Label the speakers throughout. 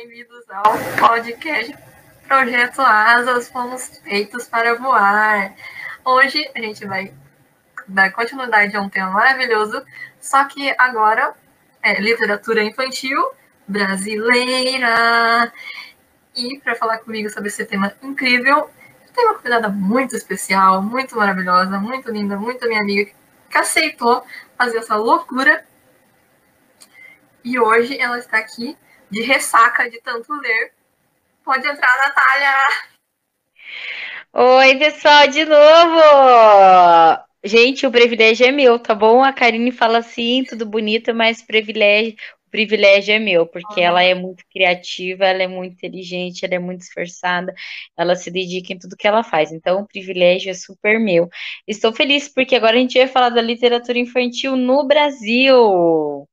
Speaker 1: bem-vindos ao podcast Projeto Asas, fomos feitos para voar. Hoje a gente vai dar continuidade a um tema maravilhoso, só que agora é literatura infantil brasileira. E para falar comigo sobre esse tema incrível, tem uma convidada muito especial, muito maravilhosa, muito linda, muito minha amiga, que aceitou fazer essa loucura. E hoje ela está aqui de ressaca de tanto ler. Pode entrar, Natália!
Speaker 2: Oi, pessoal, de novo! Gente, o privilégio é meu, tá bom? A Karine fala assim, tudo bonito, mas privilégio, o privilégio é meu, porque ela é muito criativa, ela é muito inteligente, ela é muito esforçada, ela se dedica em tudo que ela faz. Então, o privilégio é super meu. Estou feliz porque agora a gente vai falar da literatura infantil no Brasil.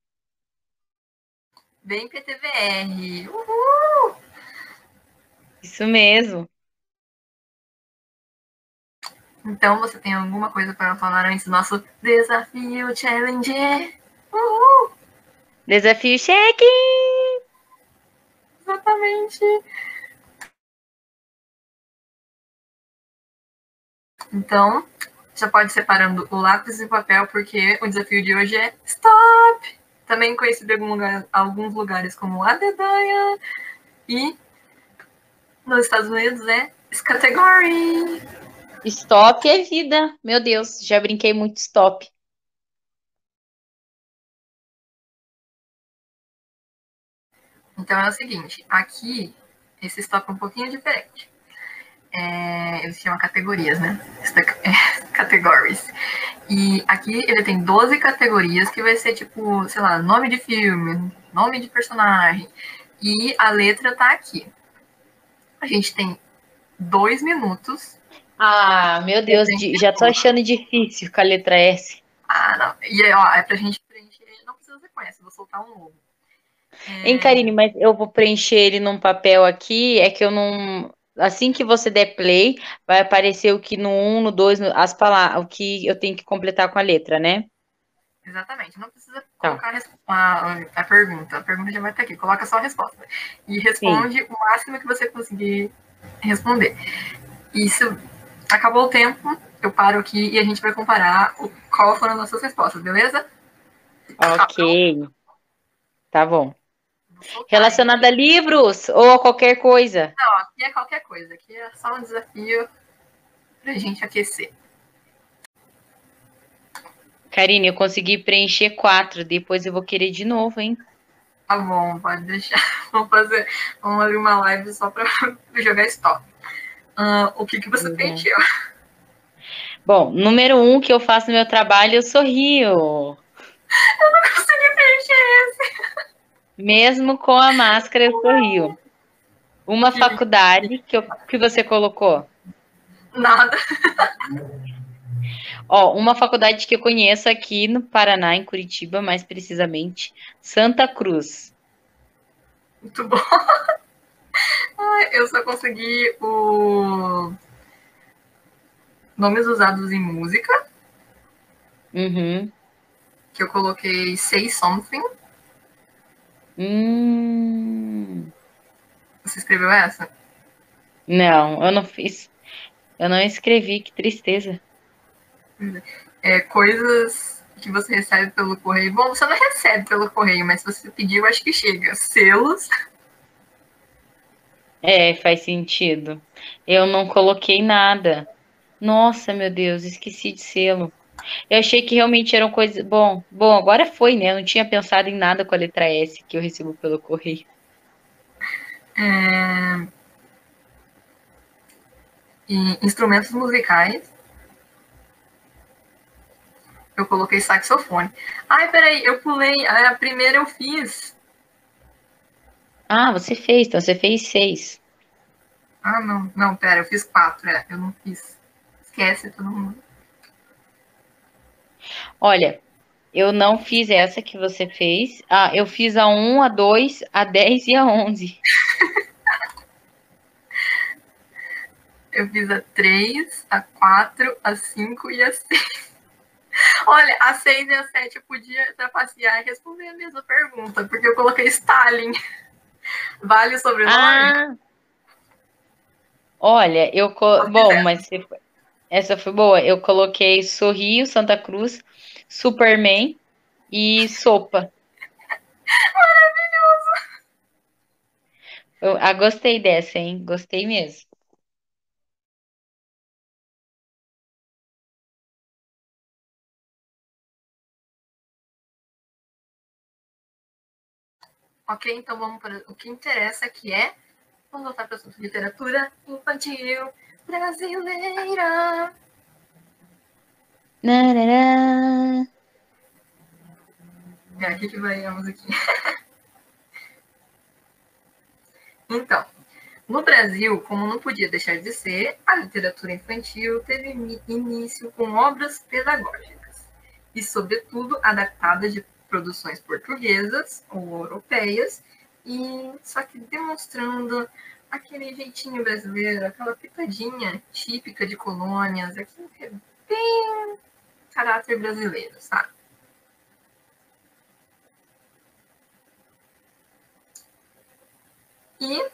Speaker 1: Bem PTVR. Uhul!
Speaker 2: Isso mesmo.
Speaker 1: Então, você tem alguma coisa para falar antes do nosso desafio challenge? Uhul!
Speaker 2: Desafio cheque!
Speaker 1: Exatamente. Então, já pode ir separando o lápis e o papel, porque o desafio de hoje é stop! Também conhecido em lugar, alguns lugares como a dedanha, e nos Estados Unidos é category.
Speaker 2: Stop é vida, meu Deus, já brinquei muito stop.
Speaker 1: Então é o seguinte, aqui esse stop é um pouquinho diferente. É, eles chamam categorias, né? Categories. E aqui ele tem 12 categorias que vai ser tipo, sei lá, nome de filme, nome de personagem. E a letra tá aqui. A gente tem dois minutos.
Speaker 2: Ah, meu Deus, já tô achando difícil com a letra S.
Speaker 1: Ah, não. E ó, é pra gente preencher. Não precisa ser essa, vou soltar um novo.
Speaker 2: É... Hein, Karine, mas eu vou preencher ele num papel aqui, é que eu não assim que você der play, vai aparecer o que no 1, um, no 2, as palavras, o que eu tenho que completar com a letra, né?
Speaker 1: Exatamente. Não precisa tá. colocar a, a, pergunta. A pergunta já vai estar aqui. Coloca só a resposta. E responde Sim. o máximo que você conseguir responder. Isso. Acabou o tempo, eu paro aqui e a gente vai comparar o, qual foram as nossas respostas, beleza?
Speaker 2: Ok. Tá bom. Relacionada a livros ou a qualquer coisa?
Speaker 1: Não, aqui é qualquer coisa. Aqui é só um desafio para a gente aquecer.
Speaker 2: Karine, eu consegui preencher quatro. Depois eu vou querer de novo, hein?
Speaker 1: Tá bom, pode deixar. Vamos fazer. Vamos abrir uma live só para jogar stop. Uh, o que, que você uhum. preencheu?
Speaker 2: Bom, número um que eu faço no meu trabalho, eu sorrio.
Speaker 1: Eu não consegui preencher esse.
Speaker 2: Mesmo com a máscara, eu sorrio. Uma faculdade que, eu, que você colocou?
Speaker 1: Nada.
Speaker 2: Ó, uma faculdade que eu conheço aqui no Paraná, em Curitiba, mais precisamente, Santa Cruz.
Speaker 1: Muito bom. eu só consegui o nomes usados em música.
Speaker 2: Uhum.
Speaker 1: Que eu coloquei Say Something.
Speaker 2: Hum.
Speaker 1: Você escreveu essa?
Speaker 2: Não, eu não fiz. Eu não escrevi, que tristeza.
Speaker 1: É, coisas que você recebe pelo correio. Bom, você não recebe pelo correio, mas se você pedir, eu acho que chega. Selos.
Speaker 2: É, faz sentido. Eu não coloquei nada. Nossa, meu Deus, esqueci de selo. Eu achei que realmente eram coisas. Bom, bom, agora foi, né? Eu não tinha pensado em nada com a letra S que eu recebo pelo correio.
Speaker 1: É... Instrumentos musicais. Eu coloquei saxofone. Ai, peraí, eu pulei. A primeira eu fiz.
Speaker 2: Ah, você fez, então você fez seis.
Speaker 1: Ah, não, não, pera, eu fiz quatro, é, eu não fiz. Esquece todo mundo.
Speaker 2: Olha, eu não fiz essa que você fez. Ah, eu fiz a 1, a 2, a 10 e a 11.
Speaker 1: eu fiz a 3, a 4, a 5 e a 6. Olha, a 6 e a 7 eu podia trapacear e responder a mesma pergunta, porque eu coloquei Stalin. Vale o sobrenome? Ah,
Speaker 2: olha, eu. Co... Bom, mas essa foi boa. Eu coloquei Sorrio, Santa Cruz, Superman e Sopa.
Speaker 1: Maravilhoso!
Speaker 2: Eu ah, gostei dessa, hein? Gostei mesmo.
Speaker 1: Ok, então vamos para o que interessa, que é. Vamos voltar para o assunto de literatura infantil brasileira.
Speaker 2: Narará.
Speaker 1: É aqui que a musiquinha. então, no Brasil, como não podia deixar de ser, a literatura infantil teve início com obras pedagógicas e, sobretudo, adaptadas de produções portuguesas ou europeias, e só que demonstrando aquele jeitinho brasileiro, aquela pitadinha típica de colônias, aquilo que é bem caráter brasileiro, sabe? E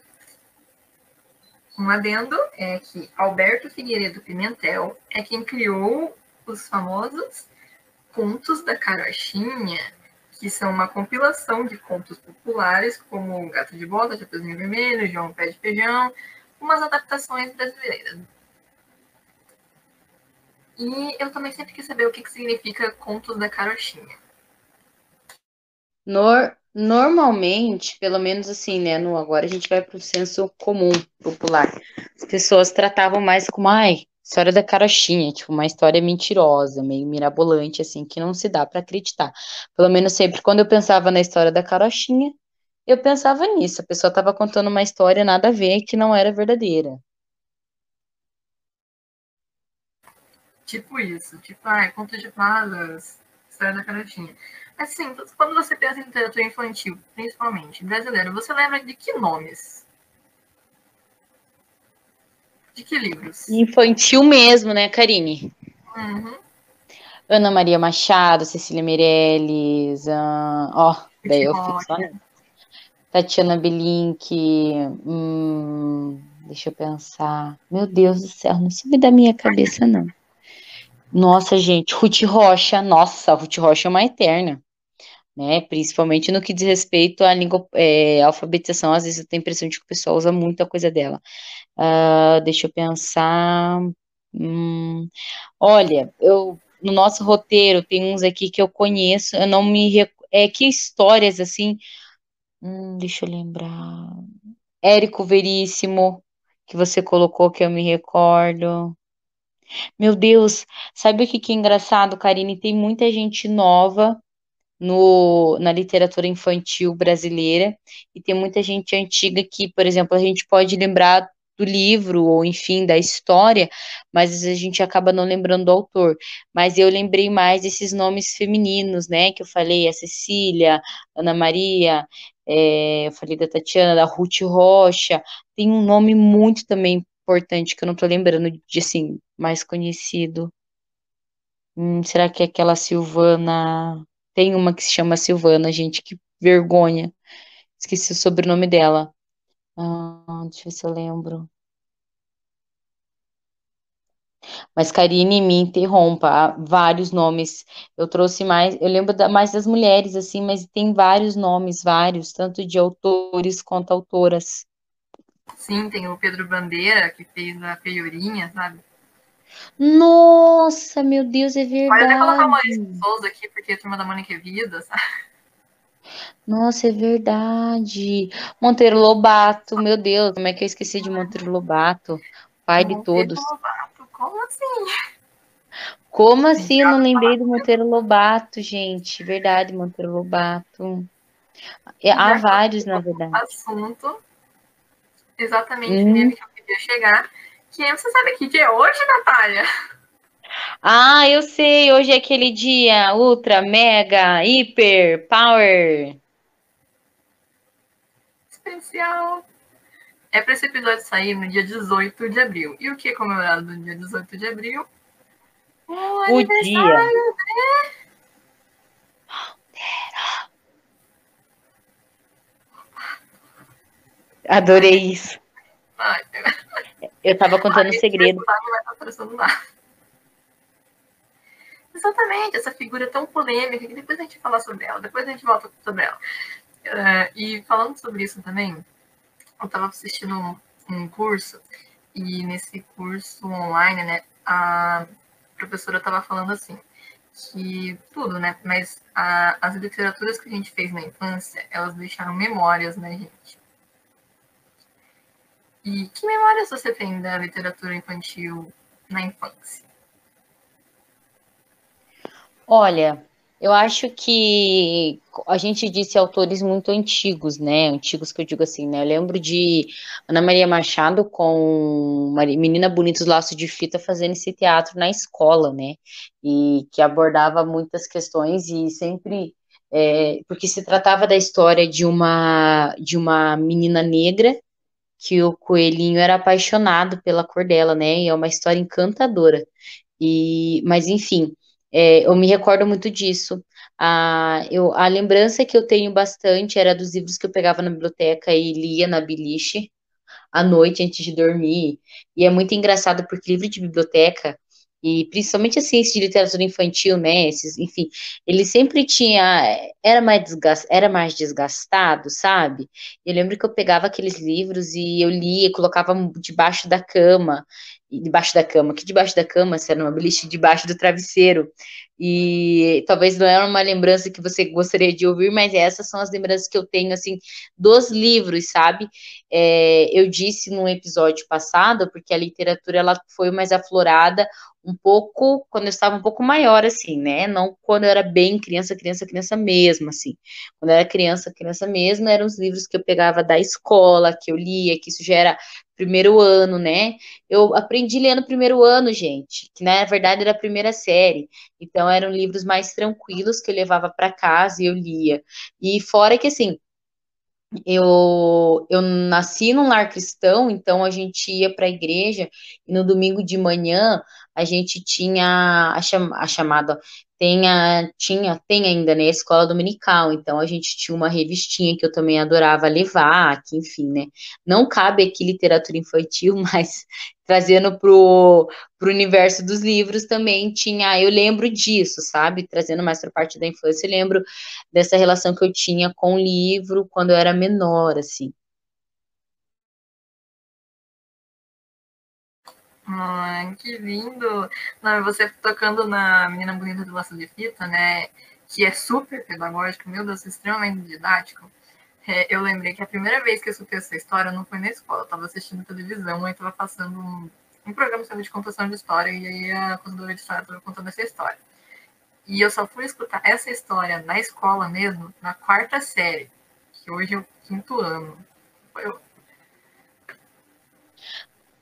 Speaker 1: um adendo é que Alberto Figueiredo Pimentel é quem criou os famosos contos da carochinha, que são uma compilação de contos populares, como Gato de Bota, Chapeuzinho Vermelho, João Pé de Feijão, umas adaptações brasileiras. E eu também sempre quis saber o que, que significa Contos da Carochinha.
Speaker 2: Nor normalmente, pelo menos assim, né? No, agora a gente vai para o senso comum, popular. As pessoas tratavam mais como, ai, história da carochinha, tipo, uma história mentirosa, meio mirabolante, assim, que não se dá para acreditar. Pelo menos sempre quando eu pensava na história da carochinha, eu pensava nisso. A pessoa estava contando uma história nada a ver que não era verdadeira.
Speaker 1: Tipo isso, tipo, ai, conto de fadas, história da carochinha. Assim, quando você pensa em literatura infantil, principalmente brasileira, você lembra de que nomes? De que livros?
Speaker 2: Infantil mesmo, né, Karine?
Speaker 1: Uhum.
Speaker 2: Ana Maria Machado, Cecília Meirelles, uh, ó, daí eu fico só Tatiana Belink, hum, deixa eu pensar. Meu Deus do céu, não soube da minha cabeça, não. Nossa, gente, Ruth Rocha, nossa, Ruth Rocha é uma eterna, né? Principalmente no que diz respeito à língua, é, alfabetização, às vezes eu tenho a impressão de que o pessoal usa muita coisa dela. Uh, deixa eu pensar. Hum, olha, eu no nosso roteiro tem uns aqui que eu conheço, eu não me é que histórias assim. Hum, deixa eu lembrar. Érico Veríssimo, que você colocou que eu me recordo. Meu Deus, sabe o que, que é engraçado, Karine? Tem muita gente nova no, na literatura infantil brasileira e tem muita gente antiga que, por exemplo, a gente pode lembrar do livro, ou enfim, da história, mas a gente acaba não lembrando do autor. Mas eu lembrei mais desses nomes femininos, né? Que eu falei, a Cecília, Ana Maria, é, eu falei da Tatiana, da Ruth Rocha, tem um nome muito também importante que eu não tô lembrando de assim, mais conhecido. Hum, será que é aquela Silvana? Tem uma que se chama Silvana, gente, que vergonha. Esqueci o sobrenome dela. Ah, deixa eu ver se eu lembro. Mas Karine, me interrompa, vários nomes. Eu trouxe mais, eu lembro da, mais das mulheres, assim, mas tem vários nomes, vários, tanto de autores quanto autoras.
Speaker 1: Sim, tem o Pedro Bandeira, que fez a Feiurinha, sabe?
Speaker 2: Nossa, meu Deus, é verdade. Pode até colocar
Speaker 1: uma Souza aqui, porque a turma da Mônica é vida, sabe?
Speaker 2: Nossa, é verdade. Monteiro Lobato, meu Deus, como é que eu esqueci de Monteiro Lobato? Pai Monteiro de todos.
Speaker 1: Lobato, como assim?
Speaker 2: Como assim eu não lembrei do Monteiro Lobato, gente? Verdade, Monteiro Lobato. É, há vários, na verdade.
Speaker 1: Assunto exatamente hum. nele que eu queria chegar. Que você sabe que dia é hoje, Natália?
Speaker 2: Ah, eu sei, hoje é aquele dia ultra, mega, hiper, power
Speaker 1: especial. É para esse episódio sair no dia 18 de abril. E o que é comemorado no dia 18 de abril?
Speaker 2: O, o dia. Adorei isso.
Speaker 1: Ai,
Speaker 2: Eu tava contando um
Speaker 1: Ai,
Speaker 2: segredo.
Speaker 1: Exatamente, essa figura tão polêmica que depois a gente fala sobre ela, depois a gente volta sobre ela. Uh, e falando sobre isso também, eu estava assistindo um, um, curso e nesse curso online, né, a professora estava falando assim que tudo, né, mas a, as literaturas que a gente fez na infância, elas deixaram memórias, né, gente? E que memórias você tem da literatura infantil na infância?
Speaker 2: Olha, eu acho que a gente disse autores muito antigos, né? Antigos que eu digo assim, né? Eu lembro de Ana Maria Machado com Menina Bonita os Laços de Fita fazendo esse teatro na escola, né? E que abordava muitas questões e sempre é, porque se tratava da história de uma de uma menina negra que o coelhinho era apaixonado pela cor dela, né? E é uma história encantadora. E, mas enfim, é, eu me recordo muito disso. A, eu, a lembrança que eu tenho bastante era dos livros que eu pegava na biblioteca e lia na biliche à noite antes de dormir. E é muito engraçado porque livro de biblioteca e principalmente assim esse de literatura infantil, né? Esses, enfim, ele sempre tinha era mais desgast, era mais desgastado, sabe? Eu lembro que eu pegava aqueles livros e eu lia, colocava debaixo da cama debaixo da cama, que debaixo da cama, se era uma beliche debaixo do travesseiro. E talvez não era uma lembrança que você gostaria de ouvir, mas essas são as lembranças que eu tenho, assim, dos livros, sabe? É, eu disse num episódio passado, porque a literatura ela foi mais aflorada um pouco quando eu estava um pouco maior, assim, né? Não quando eu era bem criança, criança, criança mesmo, assim. Quando eu era criança, criança mesmo, eram os livros que eu pegava da escola, que eu lia, que isso já era primeiro ano, né? Eu aprendi lendo no primeiro ano, gente, que na verdade era a primeira série. Então eram livros mais tranquilos que eu levava para casa e eu lia. E fora que assim, eu, eu nasci num lar cristão, então a gente ia para a igreja e no domingo de manhã a gente tinha a, cham, a chamada tem tinha, tem ainda, né, a escola dominical, então a gente tinha uma revistinha que eu também adorava levar, que enfim, né, não cabe aqui literatura infantil, mas trazendo pro, pro universo dos livros também tinha, eu lembro disso, sabe, trazendo mais para parte da infância, eu lembro dessa relação que eu tinha com o livro quando eu era menor, assim.
Speaker 1: Que lindo! Não, você tocando na Menina Bonita do Laço de Fita, né? Que é super pedagógico, meu Deus, extremamente didático. É, eu lembrei que a primeira vez que eu escutei essa história não foi na escola, eu estava assistindo televisão e estava passando um, um programa sobre de contação de história e aí a contadora de história estava contando essa história. E eu só fui escutar essa história na escola mesmo, na quarta série, que hoje é o quinto ano. Eu,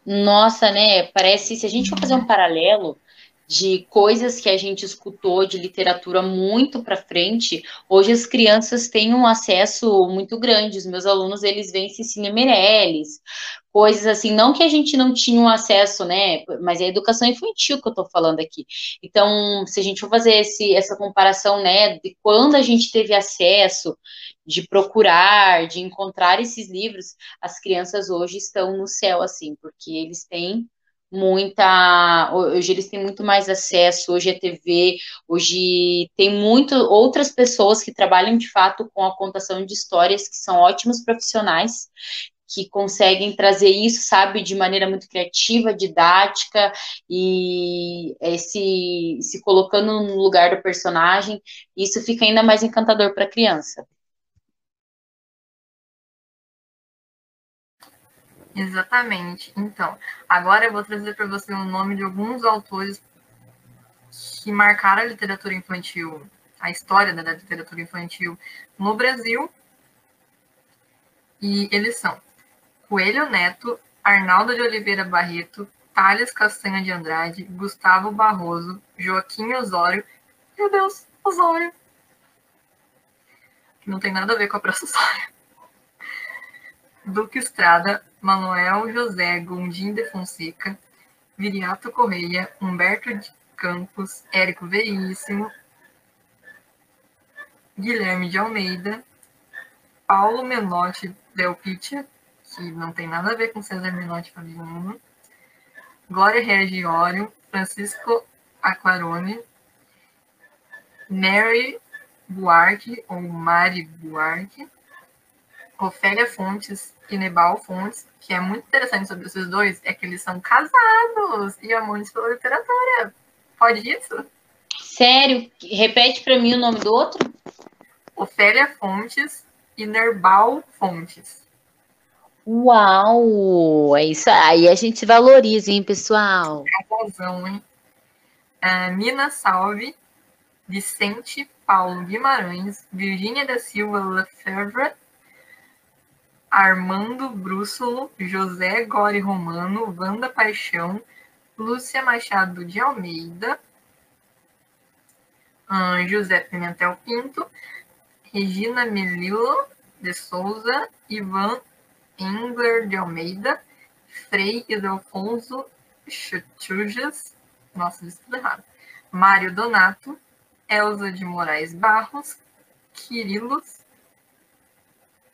Speaker 2: nossa, né? Parece, se a gente for fazer um paralelo de coisas que a gente escutou de literatura muito para frente, hoje as crianças têm um acesso muito grande. Os meus alunos, eles veem Cecília Meirelles, coisas assim, não que a gente não tinha um acesso, né? Mas é a educação infantil que eu estou falando aqui. Então, se a gente for fazer esse, essa comparação, né, de quando a gente teve acesso de procurar, de encontrar esses livros, as crianças hoje estão no céu, assim, porque eles têm muita. Hoje eles têm muito mais acesso, hoje é TV, hoje tem muito outras pessoas que trabalham de fato com a contação de histórias, que são ótimos profissionais, que conseguem trazer isso, sabe, de maneira muito criativa, didática e é, se, se colocando no lugar do personagem, isso fica ainda mais encantador para a criança.
Speaker 1: Exatamente. Então, agora eu vou trazer para você o nome de alguns autores que marcaram a literatura infantil, a história da literatura infantil no Brasil. E eles são Coelho Neto, Arnaldo de Oliveira Barreto, Thales Castanha de Andrade, Gustavo Barroso, Joaquim Osório. Meu Deus, Osório. Não tem nada a ver com a Praça Osório. Duque Estrada, Manuel José Gondim de Fonseca, Viriato Correia, Humberto de Campos, Érico Veríssimo, Guilherme de Almeida, Paulo Menotti Del Pitia, que não tem nada a ver com César Menotti Fabiano, Glória Regiório, Francisco Aquarone, Mary Buarque, ou Mari Buarque, Ofélia Fontes e Nebal Fontes, que é muito interessante sobre esses dois, é que eles são casados e amantes pela literatura. Pode isso?
Speaker 2: Sério? Repete para mim o nome do outro?
Speaker 1: Ofélia Fontes e Nerbal Fontes.
Speaker 2: Uau! É isso aí, a gente valoriza, hein, pessoal?
Speaker 1: É razão, hein? Uh, Mina Salve, Vicente Paulo Guimarães, Virgínia da Silva Lefebvre, Armando Brússolo, José Gori Romano, Wanda Paixão, Lúcia Machado de Almeida, José Pimentel Pinto, Regina Melilo de Souza, Ivan Engler de Almeida, Frei Edelfonso Chutujas, nossa, isso tudo errado, Mário Donato, Elza de Moraes Barros, Quirilos,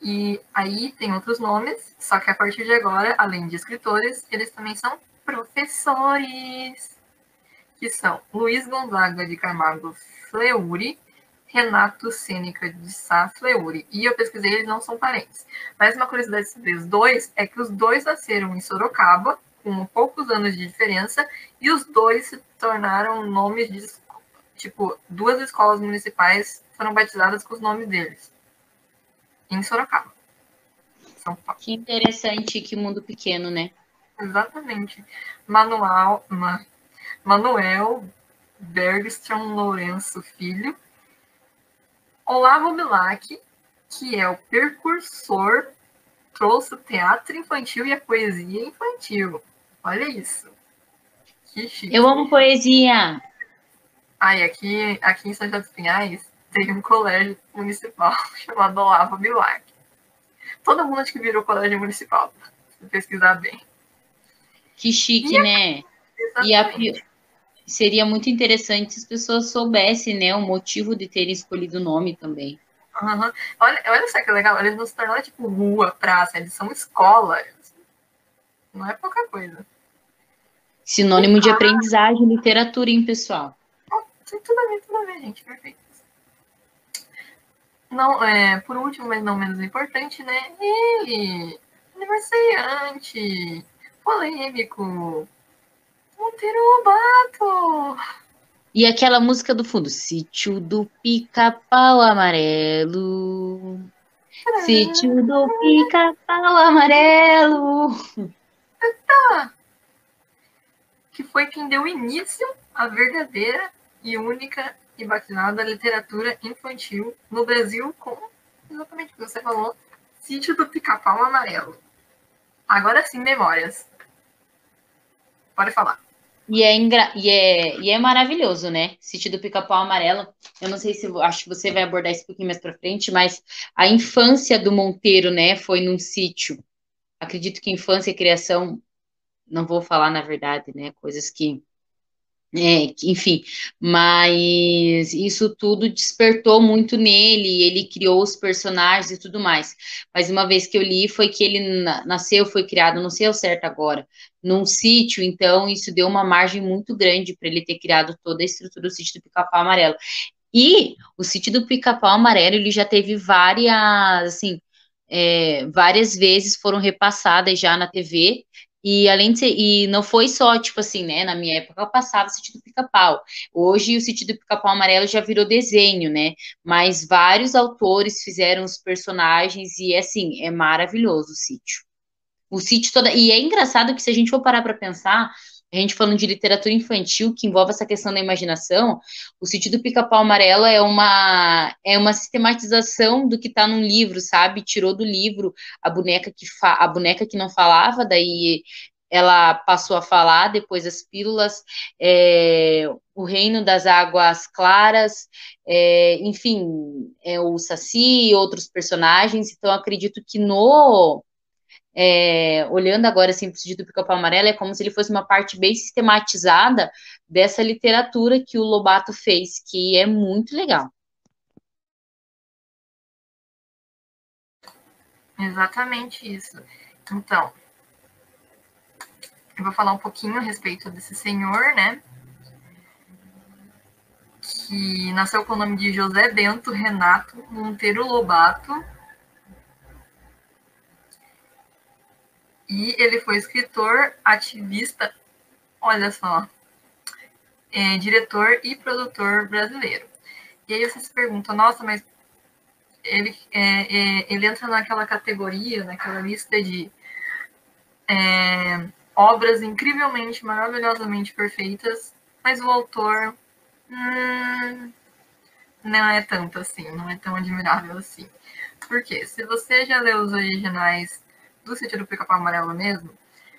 Speaker 1: e aí tem outros nomes, só que a partir de agora, além de escritores, eles também são professores, que são Luiz Gonzaga de Camargo Fleury, Renato Sêneca de Sá Fleury. E eu pesquisei, eles não são parentes. Mas uma curiosidade sobre os dois é que os dois nasceram em Sorocaba, com poucos anos de diferença, e os dois se tornaram nomes de, tipo, duas escolas municipais foram batizadas com os nomes deles. Em Sorocaba.
Speaker 2: São Paulo. Que interessante, que mundo pequeno, né?
Speaker 1: Exatamente. Manuel, Manuel Bergstrom Lourenço Filho Olavo Bilac, que é o precursor, trouxe o teatro infantil e a poesia infantil. Olha isso.
Speaker 2: Que chique. Eu amo poesia.
Speaker 1: Ai, aqui, aqui em São José dos Pinhais tem um colégio municipal chamado Olavo Bilac. Todo mundo acho que virou colégio municipal, se pesquisar bem.
Speaker 2: Que chique, e né? E a, seria muito interessante se as pessoas soubessem, né, o motivo de terem escolhido o nome também.
Speaker 1: Uhum. Olha, olha só que legal, eles não se tornaram tipo rua, praça, eles são escolas. Não é pouca coisa.
Speaker 2: Sinônimo de aprendizagem, literatura, hein, pessoal?
Speaker 1: Tudo ver, tudo ver, gente, perfeito. Não, é, por último, mas não menos importante, né? Ele, aniversariante, polêmico, Monteiro Lobato.
Speaker 2: E aquela música do fundo, Sítio do Pica-Pau Amarelo. Sítio do Pica-Pau Amarelo.
Speaker 1: Tá. Que foi quem deu início à verdadeira e única e batizada literatura infantil no Brasil com exatamente o que você falou, Sítio do Pica-Pau Amarelo. Agora sim, memórias. Pode falar.
Speaker 2: E é, engra... e, é, e é maravilhoso, né? Sítio do Pica-Pau Amarelo. Eu não sei se acho que você vai abordar isso um pouquinho mais para frente, mas a infância do Monteiro, né, foi num sítio. Acredito que infância e criação, não vou falar na verdade, né, coisas que é, enfim, mas isso tudo despertou muito nele, ele criou os personagens e tudo mais. Mas uma vez que eu li, foi que ele nasceu, foi criado, não sei o certo agora, num sítio, então isso deu uma margem muito grande para ele ter criado toda a estrutura do sítio do Pica-Pau Amarelo. E o sítio do Pica-Pau Amarelo, ele já teve várias, assim, é, várias vezes foram repassadas já na TV, e além de ser, e não foi só, tipo assim, né? Na minha época eu passava o sítio do pica-pau. Hoje o sítio do pica-pau amarelo já virou desenho, né? Mas vários autores fizeram os personagens e assim, é maravilhoso o sítio. O sítio toda. E é engraçado que se a gente for parar para pensar, a gente falando de literatura infantil que envolve essa questão da imaginação, o sítio do Pica-Pau Amarelo é uma é uma sistematização do que está num livro, sabe? Tirou do livro a boneca que fa, a boneca que não falava, daí ela passou a falar depois as pílulas, é, o reino das águas claras, é, enfim, é, o Saci e outros personagens. Então, acredito que no é, olhando agora assim, para o do Pica-Pau Amarelo, é como se ele fosse uma parte bem sistematizada dessa literatura que o Lobato fez, que é muito legal.
Speaker 1: Exatamente isso. Então, eu vou falar um pouquinho a respeito desse senhor, né? Que nasceu com o nome de José Bento Renato Monteiro Lobato. E ele foi escritor, ativista, olha só, é, diretor e produtor brasileiro. E aí você se pergunta, nossa, mas ele, é, é, ele entra naquela categoria, naquela lista de é, obras incrivelmente, maravilhosamente perfeitas, mas o autor hum, não é tanto assim, não é tão admirável assim. Por quê? Se você já leu os originais do Sítio do Pica-Pau Amarelo mesmo,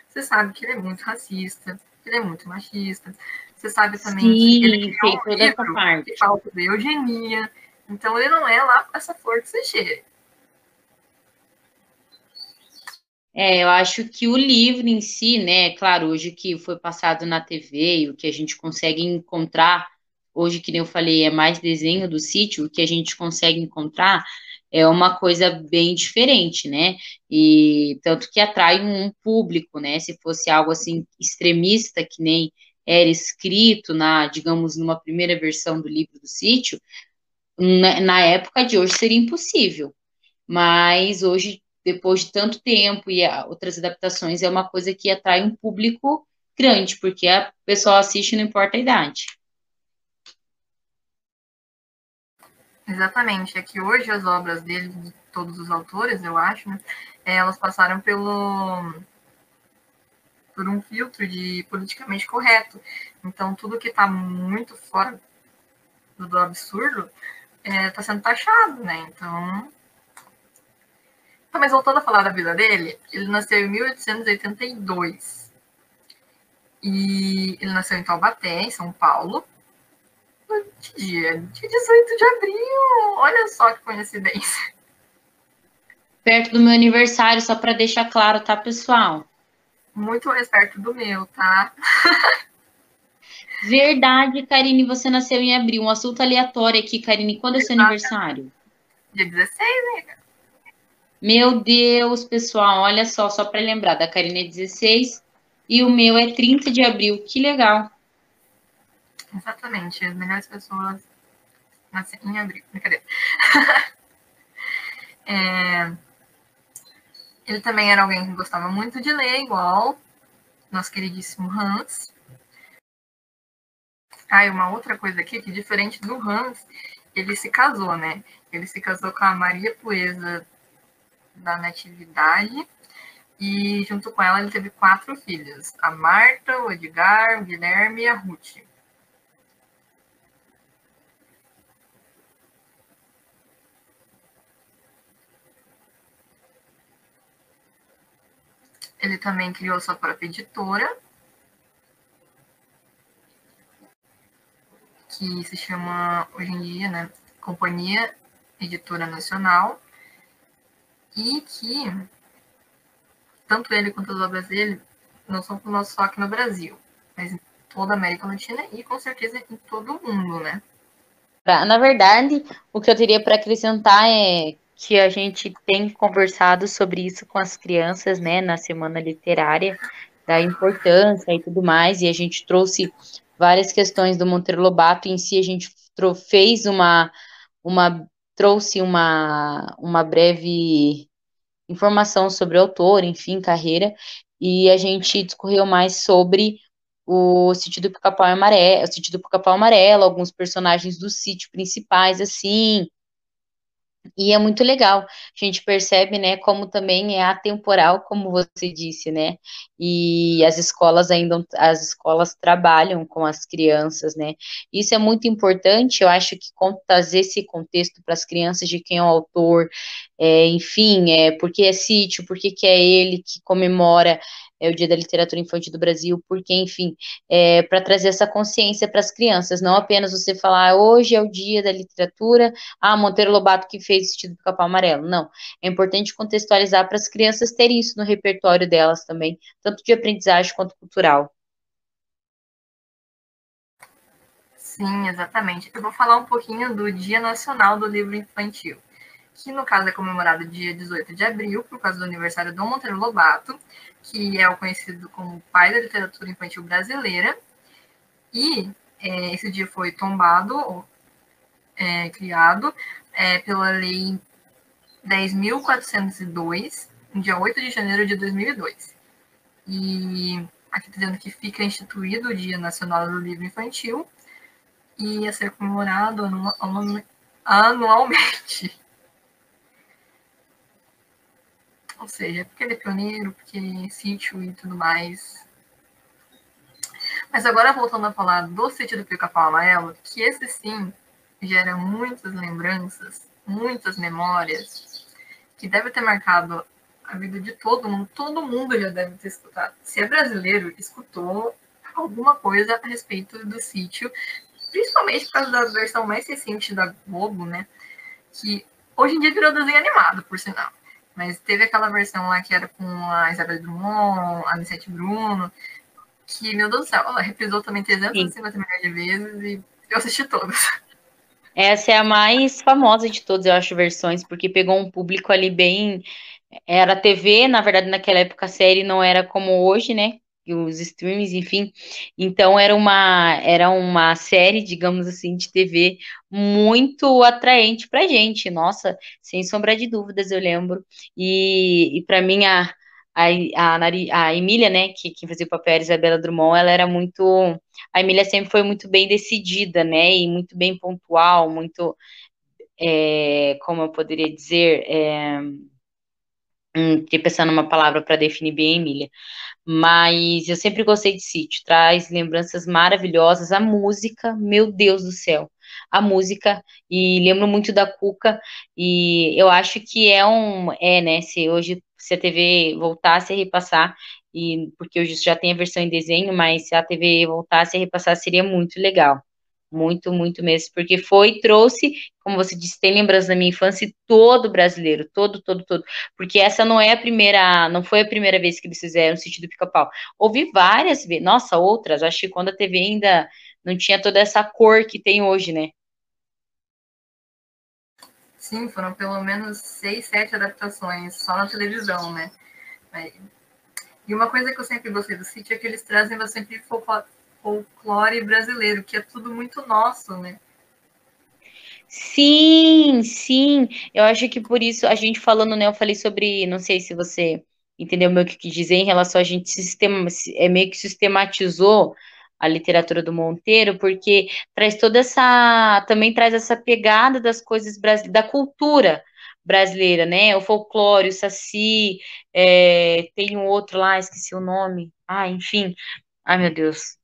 Speaker 1: você sabe que ele é muito racista, que ele é muito machista. Você sabe também
Speaker 2: Sim,
Speaker 1: que ele criou um livro que fala sobre eugenia. Então ele não é lá essa flor que você cheira.
Speaker 2: É, eu acho que o livro em si, né, claro, hoje que foi passado na TV e o que a gente consegue encontrar, hoje, que nem eu falei, é mais desenho do sítio, o que a gente consegue encontrar é uma coisa bem diferente, né? E tanto que atrai um público, né? Se fosse algo assim extremista, que nem era escrito na, digamos, numa primeira versão do livro do sítio, na, na época de hoje seria impossível. Mas hoje depois de tanto tempo e outras adaptações, é uma coisa que atrai um público grande, porque a pessoa assiste não importa a idade.
Speaker 1: Exatamente. É que hoje as obras dele, de todos os autores, eu acho, né, elas passaram pelo por um filtro de politicamente correto. Então, tudo que está muito fora do absurdo está é, tá sendo taxado, né? Então, Tá, mas voltando a falar da vida dele, ele nasceu em 1882. E ele nasceu em Taubaté, em São Paulo. Que dia? Dia 18 de abril. Olha só que coincidência.
Speaker 2: Perto do meu aniversário, só para deixar claro, tá, pessoal?
Speaker 1: Muito mais perto do meu, tá?
Speaker 2: Verdade, Karine, você nasceu em abril. Um assunto aleatório aqui, Karine. Quando é seu aniversário?
Speaker 1: Dia 16, né?
Speaker 2: Meu Deus, pessoal, olha só, só para lembrar, da Karine é 16 e o meu é 30 de abril. Que legal.
Speaker 1: Exatamente, as melhores pessoas nascem em abril. Brincadeira. é... Ele também era alguém que gostava muito de ler, igual nosso queridíssimo Hans. Ah, e uma outra coisa aqui, que diferente do Hans, ele se casou, né? Ele se casou com a Maria Puesa da Natividade. E junto com ela ele teve quatro filhos: a Marta, o Edgar, o Guilherme e a Ruth. Ele também criou sua própria editora, que se chama hoje em dia, né, Companhia Editora Nacional e que tanto ele quanto as obras dele não são só aqui no Brasil, mas em toda a América Latina e com certeza em todo o mundo, né?
Speaker 2: Na verdade, o que eu teria para acrescentar é que a gente tem conversado sobre isso com as crianças, né, na semana literária, da importância e tudo mais, e a gente trouxe várias questões do Monteiro Lobato em si, a gente fez uma, uma trouxe uma, uma breve informação sobre o autor, enfim, carreira, e a gente discorreu mais sobre o sítio do Pica-Pau Amarelo, o sítio do Pica-Pau Amarelo, alguns personagens do sítio principais, assim, e é muito legal. A gente percebe, né, como também é atemporal, como você disse, né? E as escolas ainda as escolas trabalham com as crianças, né? Isso é muito importante, eu acho que trazer esse contexto para as crianças de quem é o autor, é, enfim, é porque é sítio, porque que é ele que comemora é o Dia da Literatura Infantil do Brasil, porque, enfim, é, para trazer essa consciência para as crianças, não apenas você falar, hoje é o Dia da Literatura, ah, Monteiro Lobato que fez o sentido do Capão Amarelo. Não, é importante contextualizar para as crianças terem isso no repertório delas também, tanto de aprendizagem quanto cultural.
Speaker 1: Sim, exatamente. Eu vou falar um pouquinho do Dia Nacional do Livro Infantil, que no caso é comemorado dia 18 de abril, por causa do aniversário do Monteiro Lobato, que é o conhecido como pai da literatura infantil brasileira. E é, esse dia foi tombado, é, criado, é, pela Lei 10.402, no dia 8 de janeiro de 2002. E aqui está dizendo que fica instituído o Dia Nacional do Livro Infantil e a ser comemorado anualmente. Ou seja, porque ele é pioneiro, porque é sítio e tudo mais. Mas agora voltando a falar do sítio do Pica-Pau Amarelo, que esse sim gera muitas lembranças, muitas memórias, que deve ter marcado a vida de todo mundo. Todo mundo já deve ter escutado. Se é brasileiro, escutou alguma coisa a respeito do sítio, principalmente por causa da versão mais recente da Globo, né? Que hoje em dia virou desenho animado, por sinal. Mas teve aquela versão lá que era com a Isabel Drummond, a Anissete Bruno, que, meu Deus do céu, ela reprisou também 350 Sim. milhões de vezes e eu assisti todas.
Speaker 2: Essa é a mais famosa de todas, eu acho, versões, porque pegou um público ali bem. Era TV, na verdade, naquela época a série não era como hoje, né? Os streams, enfim. Então era uma era uma série, digamos assim, de TV muito atraente pra gente. Nossa, sem sombra de dúvidas, eu lembro. E, e para mim a a, a, a Emília, né, que, que fazia o papel a Isabela Drummond, ela era muito. A Emília sempre foi muito bem decidida, né, e muito bem pontual, muito. É, como eu poderia dizer. É, hum, pensando numa palavra para definir bem a Emília. Mas eu sempre gostei de sítio, traz lembranças maravilhosas. A música, meu Deus do céu, a música, e lembro muito da Cuca, e eu acho que é um, é, né, se hoje, se a TV voltasse a repassar, e porque hoje já tem a versão em desenho, mas se a TV voltasse a repassar, seria muito legal. Muito, muito mesmo, porque foi, trouxe, como você disse, tem lembranças da minha infância, todo brasileiro, todo, todo, todo, porque essa não é a primeira, não foi a primeira vez que eles fizeram o sítio do Pica-Pau. Houve várias vezes, nossa, outras, acho que quando a TV ainda não tinha toda essa cor que tem hoje, né?
Speaker 1: Sim, foram pelo menos seis, sete adaptações só na televisão, né? E uma coisa que eu sempre gostei do sítio é que eles trazem bastante folclore brasileiro, que é tudo muito nosso, né?
Speaker 2: Sim, sim. Eu acho que por isso a gente falando, né? Eu falei sobre, não sei se você entendeu o meu que dizer em relação a gente sistema, é meio que sistematizou a literatura do Monteiro, porque traz toda essa, também traz essa pegada das coisas da cultura brasileira, né? O folclore, o saci, é, tem um outro lá, esqueci o nome. Ah, enfim. Ai, meu Deus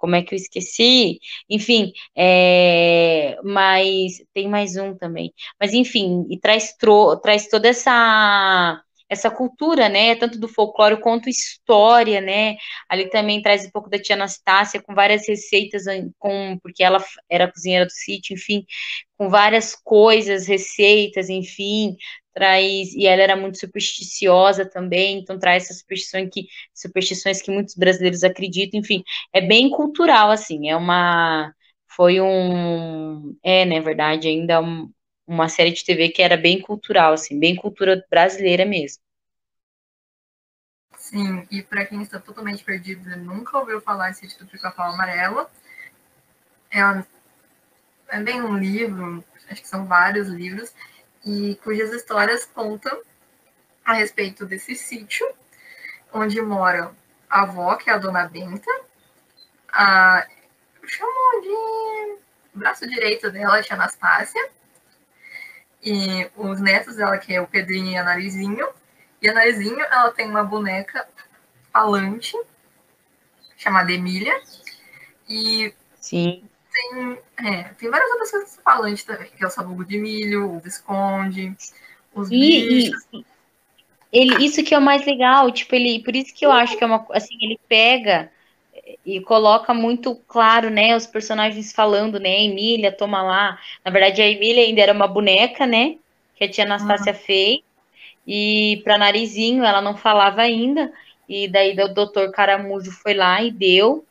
Speaker 2: como é que eu esqueci? Enfim, é, mas tem mais um também. Mas enfim, e traz, tro, traz toda essa essa cultura, né, tanto do folclore quanto história, né, ali também traz um pouco da tia Anastácia, com várias receitas, com, porque ela era cozinheira do sítio, enfim, com várias coisas, receitas, enfim, traz e ela era muito supersticiosa também, então traz essas superstições que superstições que muitos brasileiros acreditam, enfim, é bem cultural assim, é uma foi um é, na né, verdade, ainda um, uma série de TV que era bem cultural assim, bem cultura brasileira mesmo.
Speaker 1: Sim, e para quem está totalmente perdido e nunca ouviu falar esse título Pica-Pau Amarelo, é, é bem um livro, acho que são vários livros, e cujas histórias contam a respeito desse sítio, onde mora a avó, que é a dona Benta, a, chamo de braço direito dela, a tia Anastácia, e os netos dela, que é o Pedrinho e a Narizinho, e a Narizinho, ela tem uma boneca falante, chamada Emília, e
Speaker 2: Sim
Speaker 1: tem, é, tem várias outras coisas falantes também, que é o sabugo de milho, o Visconde, os e. E,
Speaker 2: ele, isso que é o mais legal, tipo, ele, por isso que eu acho que é uma, assim, ele pega e coloca muito claro, né, os personagens falando, né, a Emília, toma lá, na verdade a Emília ainda era uma boneca, né, que a tia Anastácia uhum. fez, e para Narizinho ela não falava ainda, e daí o doutor Caramujo foi lá e deu,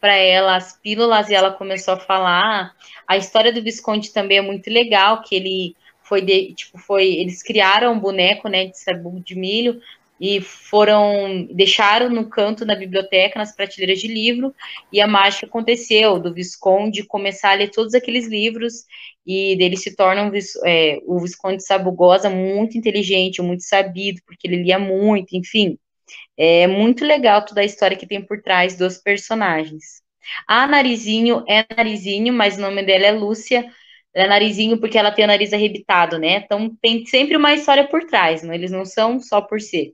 Speaker 2: para ela as pílulas e ela começou a falar. A história do Visconde também é muito legal, que ele foi de, tipo, foi, eles criaram um boneco, né, de sabugo de milho e foram deixaram no canto na biblioteca, nas prateleiras de livro, e a mágica aconteceu do Visconde começar a ler todos aqueles livros e dele se torna um, é, o Visconde Sabugosa muito inteligente, muito sabido, porque ele lia muito, enfim. É muito legal toda a história que tem por trás dos personagens. A Narizinho é Narizinho, mas o nome dela é Lúcia. Ela é Narizinho porque ela tem o nariz arrebitado, né? Então tem sempre uma história por trás, não? eles não são só por ser.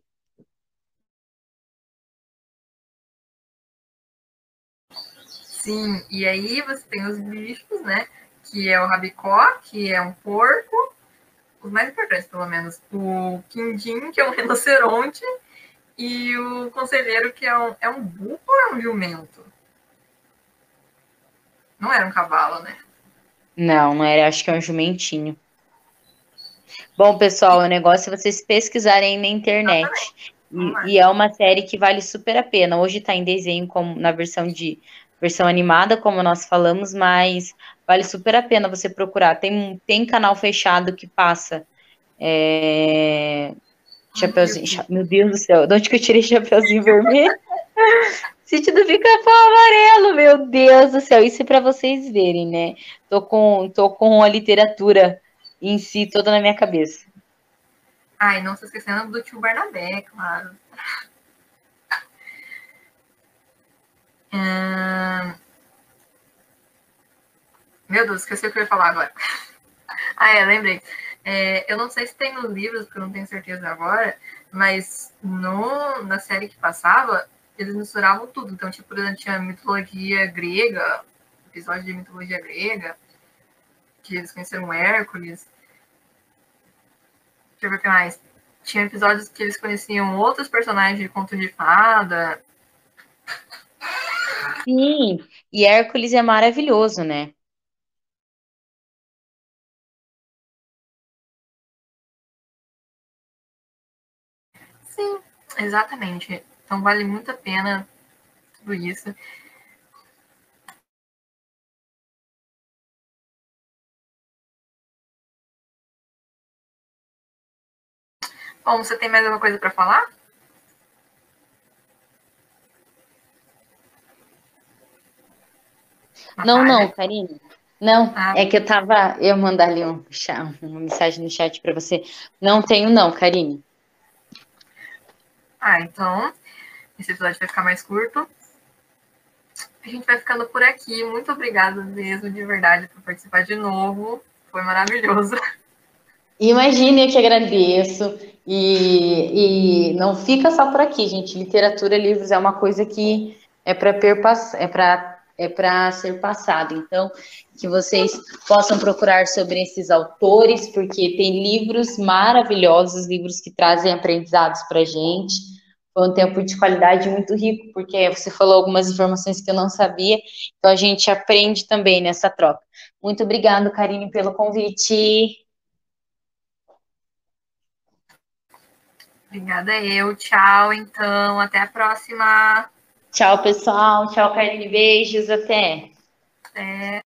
Speaker 1: Sim, e aí você tem os bichos, né? Que é o rabicó, que é um porco, os mais importantes, pelo menos. O quindim, que é um rinoceronte, e o conselheiro, que é um, é um burro ou é um jumento? Não era um cavalo, né?
Speaker 2: Não, não era, acho que é um jumentinho. Bom, pessoal, o negócio é vocês pesquisarem na internet. E, e, é uma série que vale super a pena. Hoje está em desenho como na versão de versão animada, como nós falamos, mas vale super a pena você procurar. Tem, tem canal fechado que passa. É... Chapeuzinho. Meu Deus do céu, de onde que eu tirei chapeuzinho vermelho? Sítio do Pica-Pau Amarelo, meu Deus do céu. Isso é para vocês verem, né? Tô com, tô com a literatura em si toda na minha cabeça.
Speaker 1: Ai, não se esquecendo do tio Barnabé, claro. Hum... Meu Deus, esqueci o que eu ia falar agora. ah, é, lembrei. É, eu não sei se tem nos livros, porque eu não tenho certeza agora, mas no, na série que passava, eles misturavam tudo. Então, tipo, por exemplo, tinha mitologia grega, episódio de mitologia grega, que eles conheceram Hércules. Deixa eu ver o que mais. Tinha episódios que eles conheciam outros personagens de conto de fada.
Speaker 2: Sim, e Hércules é maravilhoso, né?
Speaker 1: Exatamente. Então vale muito a pena tudo isso. Bom, você tem mais alguma coisa para falar?
Speaker 2: Não, não, Karine. Não, ah. é que eu tava. Eu mandar ali um, uma mensagem no chat para você. Não tenho, não, Karine.
Speaker 1: Ah, então. Esse episódio vai ficar mais curto. A gente vai ficando por aqui. Muito obrigada mesmo, de verdade, por participar de novo. Foi maravilhoso.
Speaker 2: Imagine, eu que agradeço. E, e não fica só por aqui, gente. Literatura, livros é uma coisa que é para é para é para ser passado. Então, que vocês possam procurar sobre esses autores, porque tem livros maravilhosos, livros que trazem aprendizados para gente. Foi um tempo de qualidade muito rico, porque você falou algumas informações que eu não sabia, então a gente aprende também nessa troca. Muito obrigada, Karine, pelo convite.
Speaker 1: Obrigada eu. Tchau, então. Até a próxima.
Speaker 2: Tchau, pessoal. Tchau, Karine. Beijos. Até.
Speaker 1: Até.